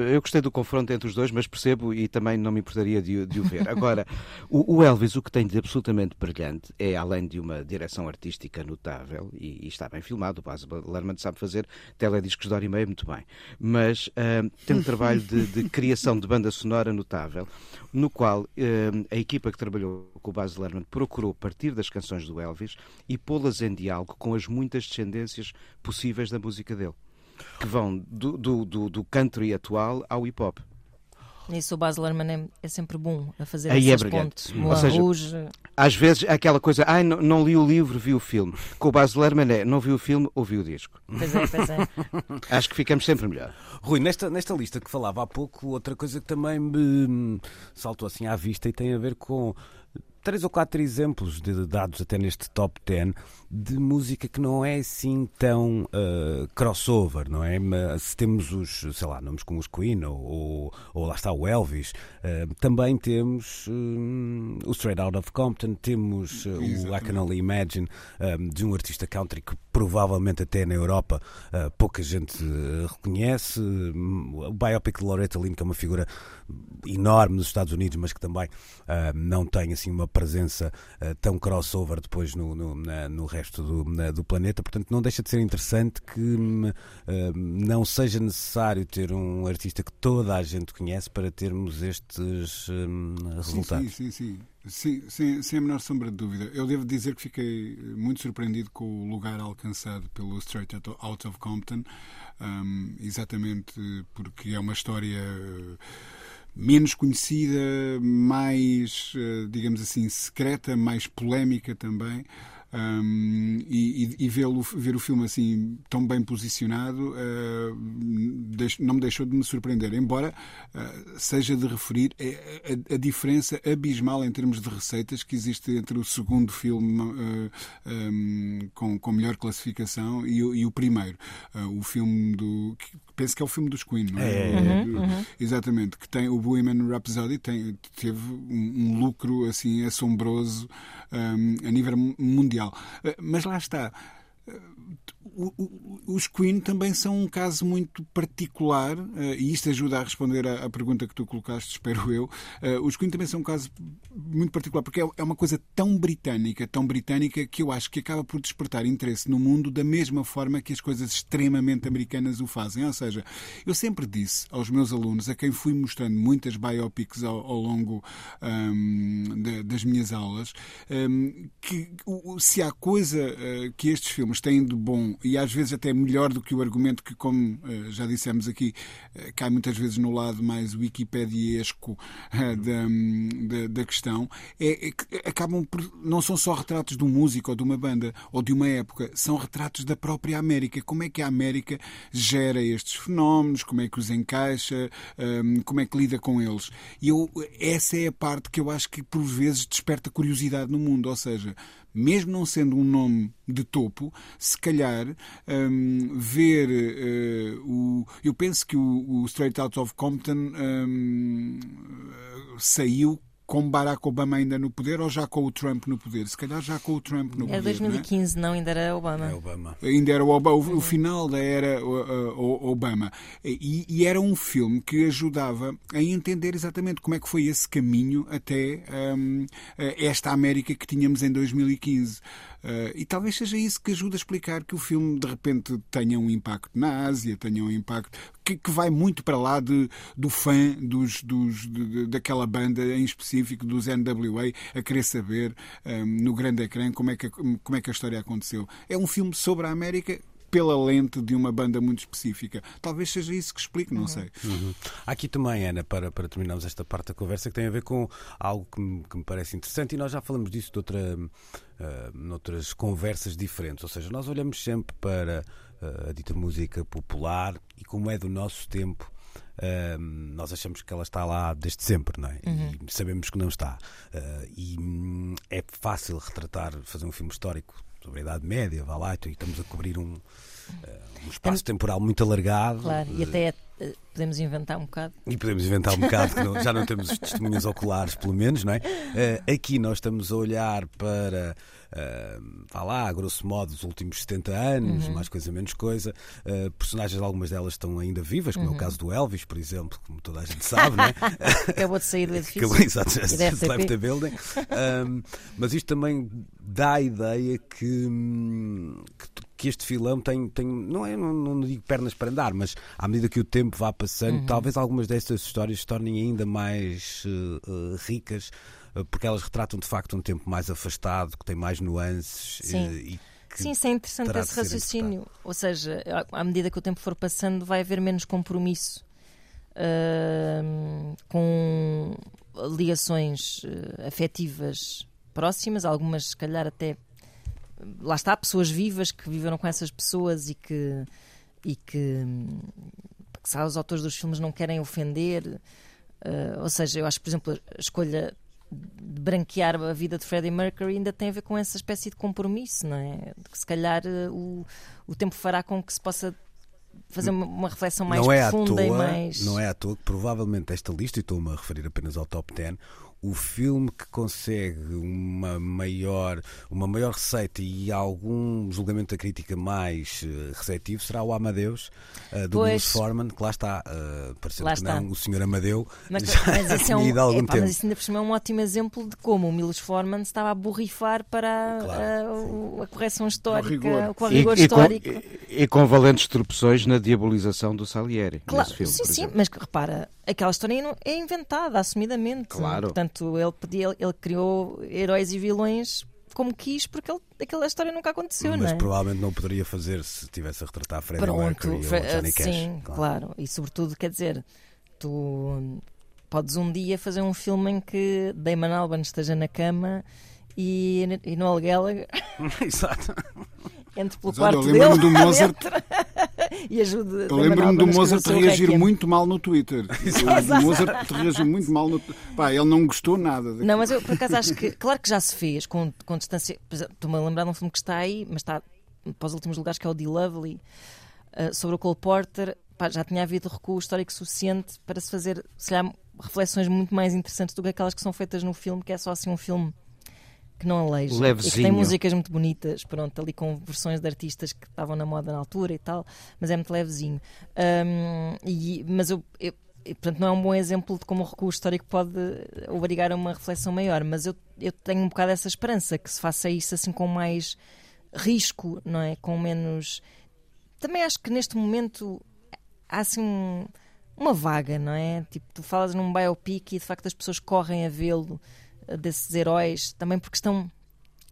eu, gostei do confronto entre os dois, mas percebo e também não me importaria de, de o ver. Agora, o, o, Elvis, o que tem de absolutamente brilhante é, além de uma direção artística notável, e, e está bem filmado, o Baz Luhrmann sabe fazer telediscos de hora e meia muito bem, mas uh, tem um trabalho de, de criação de banda sonora notável, no qual uh, a equipa que trabalhou com o Baz Luhrmann procurou partir das canções do Elvis e pô-las em diálogo com as muitas descendências possíveis da música dele, que vão do, do, do, do country atual ao hip hop. Isso o Baz Luhrmann é, é, sempre bom a fazer Aí esses é pontos. Ou seja, Rouge. Às vezes aquela coisa, ai, não, não, li o livro, vi o filme. [laughs] Com o Baz Luhrmann é, não vi o filme, ouvi o disco. Pois é, pois é. [laughs] Acho que ficamos sempre melhor. Rui, nesta, nesta lista que falava há pouco, outra coisa que também me saltou assim à vista e tem a ver com três ou quatro exemplos de, dados até neste top 10 de música que não é assim tão uh, crossover, não é? Mas se temos os, sei lá, nomes como os Queen ou, ou, ou lá está o Elvis, uh, também temos uh, o Straight Out of Compton, temos o I Can Only Imagine de um artista country que provavelmente até na Europa pouca gente reconhece, o biopic de Loretta Lynn, que é uma figura enorme nos Estados Unidos, mas que também não tem assim uma presença tão crossover depois no, no, no resto do, do, planeta. Portanto, não deixa de ser interessante que uh, não seja necessário ter um artista que toda a gente conhece para termos estes um, resultados. Sim, sim, sim. Sim, sem, sem a menor sombra de dúvida. Eu devo dizer que fiquei muito surpreendido com o lugar alcançado pelo Straight Out of Compton, um, exatamente porque é uma história menos conhecida, mais, digamos assim, secreta, mais polémica também. Um, e, e vê-lo, ver o filme assim tão bem posicionado uh, não me deixou de me surpreender, embora uh, seja de referir a, a, a, diferença abismal em termos de receitas que existe entre o segundo filme uh, um, com, com melhor classificação e, e o primeiro. o filme do. Que, penso que é o filme dos Queen, não é? é. Uhum, uhum. Exatamente, que tem o Bohemian Rhapsody, tem, teve um, um lucro assim assombroso um, a nível mundial. Uh, mas lá está. Os Queen também são um caso muito particular, eh, e isto ajuda a responder à pergunta que tu colocaste, espero eu. Eh, os Queen também são um caso muito particular, porque é, é uma coisa tão britânica, tão britânica, que eu acho que acaba por despertar interesse no mundo da mesma forma que as coisas extremamente americanas o fazem. Ou seja, eu sempre disse aos meus alunos, a quem fui mostrando muitas biopics ao, ao longo um, de, das minhas aulas, um, que se há coisa uh, que estes filmes têm de bom e às vezes até melhor do que o argumento que, como uh, já dissemos aqui, uh, cai muitas vezes no lado mais wikipediesco uh, da, da, da, questão, é, é, que acabam por. não são só retratos de um músico ou de uma banda ou de uma época, são retratos da própria América. Como é que a América gera estes fenómenos, como é que os encaixa, como é que lida com eles. E eu, essa é a parte que eu acho que por vezes desperta curiosidade no mundo, ou seja, mesmo não sendo um nome de topo, se calhar um, ver uh, o. Eu penso que o, o Straight Out of Compton um, saiu com Barack Obama ainda no poder ou já com o Trump no poder? Se calhar já com o Trump no Era poder. não é? 2015, não, ainda era Obama. É Obama. Ainda era o, Obama, o, o final da era uh, Obama. E, e era um filme que ajudava a entender exatamente como é que foi esse caminho até um, esta América que tínhamos em 2015. Uh, e talvez seja isso que ajuda a explicar que o filme de repente tenha um impacto na Ásia, tenha um impacto que, que vai muito para lá de, do fã dos, dos, de, daquela banda em específico, dos NWA, a querer saber um, no grande ecrã como é, que, como é que a história aconteceu. É um filme sobre a América pela lente de uma banda muito específica. Talvez seja isso que explique, não uhum. sei. Uhum. Há aqui também, Ana, para, para terminarmos esta parte da conversa, que tem a ver com algo que me, que me parece interessante e nós já falamos disso de outra, uh, noutras conversas diferentes. Ou seja, nós olhamos sempre para uh, a dita música popular e como é do nosso tempo. Uh, nós achamos que ela está lá desde sempre, não é? Uhum. E sabemos que não está. Uh, e hum, é fácil retratar, fazer um filme histórico sobre a Idade Média, vá lá, e estamos a cobrir um, um espaço temporal muito alargado. Claro, e até eh, podemos inventar um bocado. E podemos inventar um bocado, que não, já não temos [laughs] testemunhas oculares, pelo menos, não é? Aqui nós estamos a olhar para. Uh, vá lá, a grosso modo, os últimos 70 anos, uhum. mais coisa, menos coisa. Uh, personagens, algumas delas estão ainda vivas, como uhum. é o uhum. caso do Elvis, por exemplo, como toda a gente sabe, não é? [laughs] Acabou de sair do edifício. Acabou, [laughs] exato, FTP Building. [laughs] mas isto também dá a ideia que, hum, que que este filão tem, tem não, é, não, não digo pernas para andar, mas à medida que o tempo vá passando, uhum. talvez algumas destas histórias se tornem ainda mais uh, uh, ricas, porque elas retratam de facto um tempo mais afastado, que tem mais nuances. Sim. e Sim, isso é interessante esse raciocínio. Ou seja, à medida que o tempo for passando, vai haver menos compromisso com ligações afetivas próximas, algumas, se calhar, até lá está, pessoas vivas que viveram com essas pessoas e que, e que, que os autores dos filmes não querem ofender. Uh, ou seja, eu acho, por exemplo, a escolha branquear a vida de Freddie Mercury ainda tem a ver com essa espécie de compromisso, não é? De que se calhar uh, o, o tempo fará com que se possa fazer uma, uma reflexão mais não é profunda toa, e mais. Não é à toa que provavelmente esta lista, e estou-me a referir apenas ao top 10, o filme que consegue uma maior, uma maior receita e algum julgamento da crítica mais uh, receptivo será o Amadeus uh, do Bruce Forman, que lá está, uh, parecendo lá que está. não, o senhor Amadeu mas, [laughs] já mas isso é um, algum epá, tempo. Mas isso ainda por cima é um ótimo exemplo de como o Milos Forman estava a borrifar para claro, a, a, correção histórica, com o rigor e, histórico. E com, e, e com valentes tropeções na diabolização do Salieri. Claro, filme, sim, sim, mas repara, aquela história é inventada, assumidamente. Claro. Portanto, ele, podia, ele criou heróis e vilões como quis, porque ele, aquela história nunca aconteceu, Mas não é? provavelmente não poderia fazer se tivesse a retratar Freddie Pronto, Mercury ou Johnny Cash. Sim, claro. claro. E sobretudo, quer dizer, tu podes um dia fazer um filme em que Damon Albarn esteja na cama e, e Noel Gallagher [laughs] Exato. [laughs] entre pelo Mas, quarto olha, eu dele do [laughs] Mozart e ajude Eu lembro-me do Mozart reagir muito mal no Twitter. [laughs] o Mozart reagiu muito mal no Pá, ele não gostou nada. Daquilo. Não, mas eu por acaso acho que, claro que já se fez com, com distância. Estou-me a lembrar de um filme que está aí, mas está para os últimos lugares, que é o The Lovely, uh, sobre o Cole Porter. Pá, já tinha havido recuo histórico suficiente para se fazer, se calhar, reflexões muito mais interessantes do que aquelas que são feitas no filme, que é só assim um filme que não aleija. Levezinho. E que tem músicas muito bonitas, pronto, ali com versões de artistas que estavam na moda na altura e tal, mas é muito levezinho. Um, e, mas eu, eu portanto, não é um bom exemplo de como o recurso histórico pode obrigar a uma reflexão maior, mas eu, eu tenho um bocado essa esperança que se faça isso assim com mais risco, não é? Com menos. Também acho que neste momento há assim um, uma vaga, não é? Tipo, tu falas num biopic e de facto as pessoas correm a vê-lo desses heróis, também porque estão.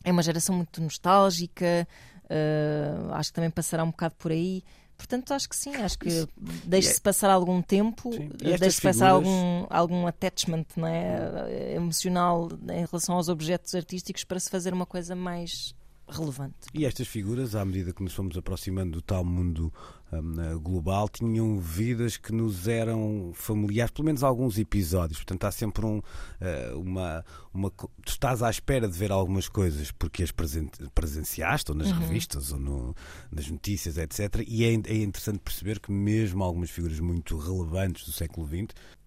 É uma geração muito nostálgica, uh, acho que também passará um bocado por aí. Portanto, acho que sim, acho que deixe-se é- passar algum tempo, deixe-se passar algum, algum attachment não é? emocional em relação aos objetos artísticos para se fazer uma coisa mais relevante. E estas figuras, à medida que nos fomos aproximando do tal mundo um, global, tinham vidas que nos eram familiares, pelo menos alguns episódios. Portanto, há sempre um, uh, uma, uma. Tu estás à espera de ver algumas coisas porque as presen presenciaste, ou nas uhum. revistas, ou no, nas notícias, etc. E é, é interessante perceber que, mesmo algumas figuras muito relevantes do século XX, eh,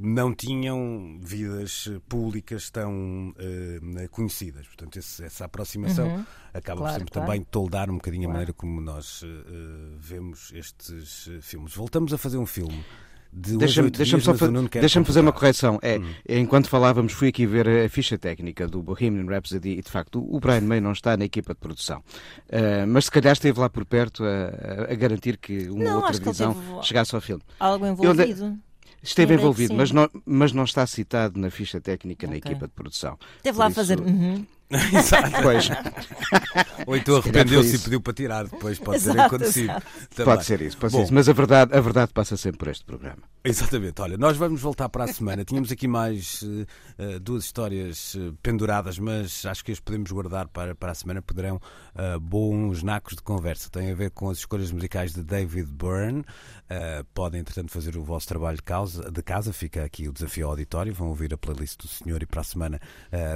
não tinham vidas públicas tão uh, conhecidas. Portanto, esse, essa aproximação Uhum. acaba Claro, sempre claro. também toldar um bocadinho a Claro. maneira como nós uh, vemos estes uh, filmes. Voltamos a fazer um filme. De a Deixa-me dias, só fa- deixa-me fazer uma correção. É, Hum. Enquanto falávamos, fui aqui ver a ficha técnica do Bohemian Rhapsody e, de facto, o Brian May não está na equipa de produção. Ah, mas se calhar esteve lá por perto a, a- a garantir que uma Não, outra acho que ele visão chegasse ao filme. Algo envolvido. Esteve envolvido, mas não, mas não está citado na ficha técnica na Ok. equipa de produção. Esteve lá a fazer. Uhum. [laughs] Exato. Pois, Ou então arrependeu-se e pediu para tirar, depois pode ter Exato, acontecido. exato. também. pode ser isso, pode Bom, ser isso. Mas a verdade, a verdade passa sempre por este programa. Exatamente, olha, nós vamos voltar para a semana. Tínhamos aqui mais eh, duas histórias eh, penduradas, mas acho que as podemos guardar para, para a semana. Poderão eh, bons nacos de conversa. Tem a ver com as escolhas musicais de David Byrne. Eh, podem, entretanto, fazer o vosso trabalho de, causa, de casa. Fica aqui o desafio ao auditório. Vão ouvir a playlist do senhor e para a semana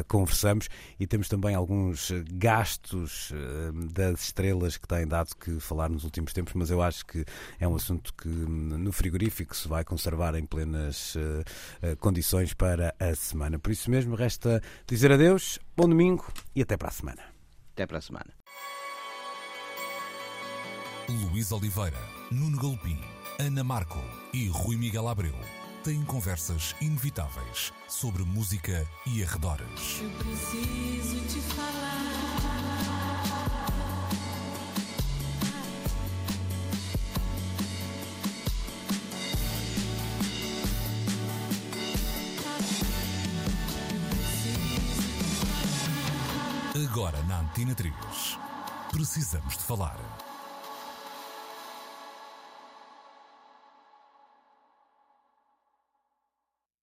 conversamos. E temos também alguns eh, gastos eh, das estrelas que têm dado que falar nos últimos tempos, mas eu acho que é um assunto que hum, no frigorífico se vai conservar em plenas eh, condições para a semana. Por isso mesmo, resta dizer adeus, bom domingo e até para a semana. Até para a semana. Luís Oliveira, Nuno Galpim, Ana Marco e Rui Miguel Abreu têm conversas inevitáveis sobre música e arredores. Eu preciso te falar. Agora na Antena 3. Precisamos de falar.